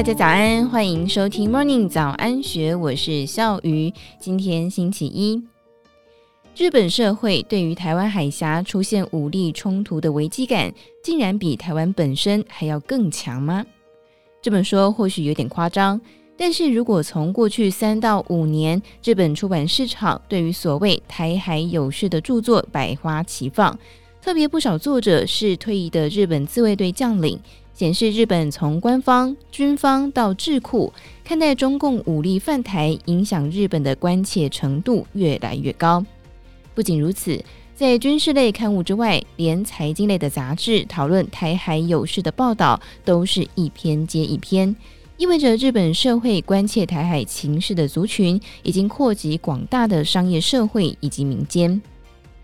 大家早安，欢迎收听 Morning 早安学，我是笑鱼。今天星期一，日本社会对于台湾海峡出现武力冲突的危机感，竟然比台湾本身还要更强吗？这么说或许有点夸张，但是如果从过去三到五年，日本出版市场对于所谓台海有事的著作百花齐放，特别不少作者是退役的日本自卫队将领。显示日本从官方、军方到智库，看待中共武力犯台影响日本的关切程度越来越高。不仅如此，在军事类刊物之外，连财经类的杂志讨论台海有事的报道都是一篇接一篇，意味着日本社会关切台海情势的族群已经扩及广大的商业社会以及民间。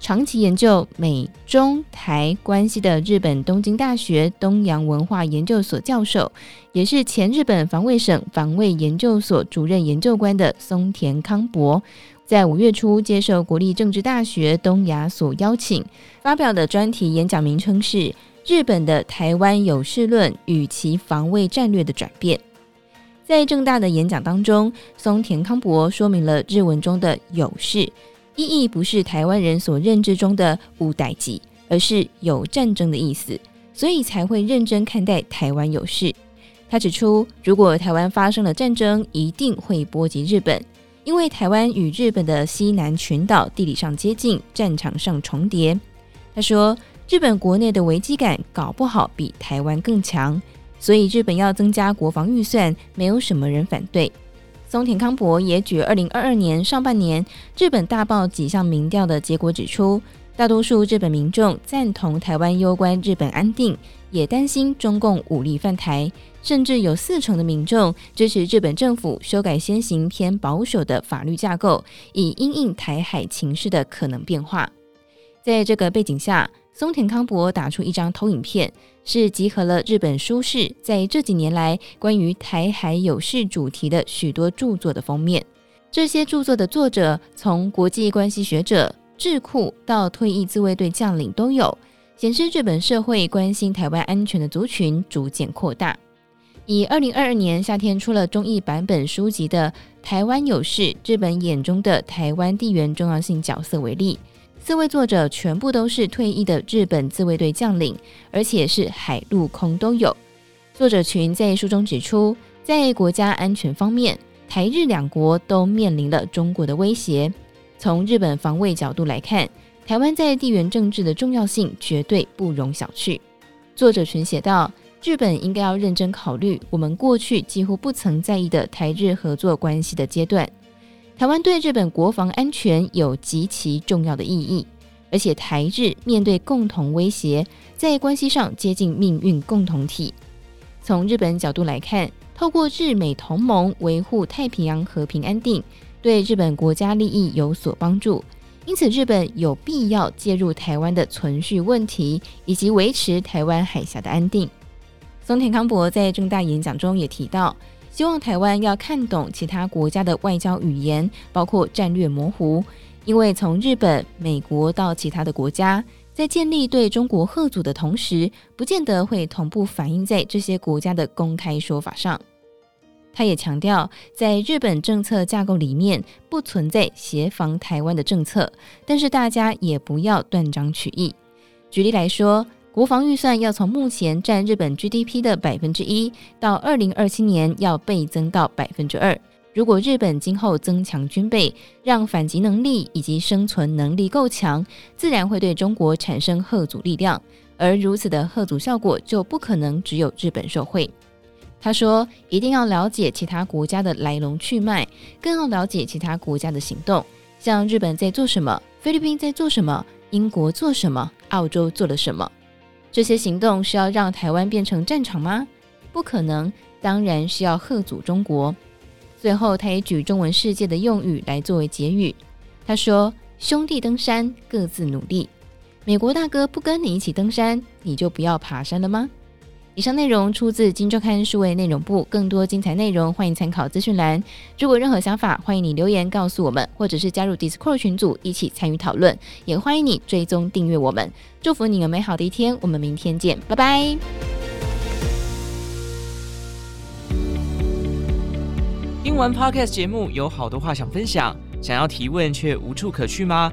长期研究美中台关系的日本东京大学东洋文化研究所教授，也是前日本防卫省防卫研究所主任研究官的松田康博，在五月初接受国立政治大学东亚所邀请，发表的专题演讲名称是《日本的台湾有事论与其防卫战略的转变》。在政大的演讲当中，松田康博说明了日文中的“有事”。意义不是台湾人所认知中的“无代志”，而是有战争的意思，所以才会认真看待台湾有事。他指出，如果台湾发生了战争，一定会波及日本，因为台湾与日本的西南群岛地理上接近，战场上重叠。他说，日本国内的危机感搞不好比台湾更强，所以日本要增加国防预算，没有什么人反对。松田康博也举二零二二年上半年日本大报几项民调的结果指出，大多数日本民众赞同台湾攸关日本安定，也担心中共武力犯台，甚至有四成的民众支持日本政府修改先行偏保守的法律架构，以因应台海情势的可能变化。在这个背景下，松田康博打出一张投影片，是集合了日本书市在这几年来关于台海有事主题的许多著作的封面。这些著作的作者从国际关系学者、智库到退役自卫队将领都有，显示日本社会关心台湾安全的族群逐渐扩大。以二零二二年夏天出了中译版本书籍的《台湾有事：日本眼中的台湾地缘重要性角色》为例。四位作者全部都是退役的日本自卫队将领，而且是海陆空都有。作者群在书中指出，在国家安全方面，台日两国都面临了中国的威胁。从日本防卫角度来看，台湾在地缘政治的重要性绝对不容小觑。作者群写道：“日本应该要认真考虑我们过去几乎不曾在意的台日合作关系的阶段。”台湾对日本国防安全有极其重要的意义，而且台日面对共同威胁，在关系上接近命运共同体。从日本角度来看，透过日美同盟维护太平洋和平安定，对日本国家利益有所帮助，因此日本有必要介入台湾的存续问题，以及维持台湾海峡的安定。松田康博在重大演讲中也提到。希望台湾要看懂其他国家的外交语言，包括战略模糊，因为从日本、美国到其他的国家，在建立对中国贺阻的同时，不见得会同步反映在这些国家的公开说法上。他也强调，在日本政策架构里面不存在协防台湾的政策，但是大家也不要断章取义。举例来说。国防预算要从目前占日本 GDP 的百分之一，到二零二七年要倍增到百分之二。如果日本今后增强军备，让反击能力以及生存能力够强，自然会对中国产生贺阻力量。而如此的贺阻效果，就不可能只有日本受惠。他说，一定要了解其他国家的来龙去脉，更要了解其他国家的行动，像日本在做什么，菲律宾在做什么，英国做什么，澳洲做了什么。这些行动是要让台湾变成战场吗？不可能，当然是要吓阻中国。最后，他也举中文世界的用语来作为结语。他说：“兄弟登山，各自努力。美国大哥不跟你一起登山，你就不要爬山了吗？”以上内容出自《金周刊》数位内容部，更多精彩内容欢迎参考资讯栏。如果任何想法，欢迎你留言告诉我们，或者是加入 Discord 群组一起参与讨论。也欢迎你追踪订阅我们。祝福你有美好的一天，我们明天见，拜拜。听完 Podcast 节目，有好多话想分享，想要提问却无处可去吗？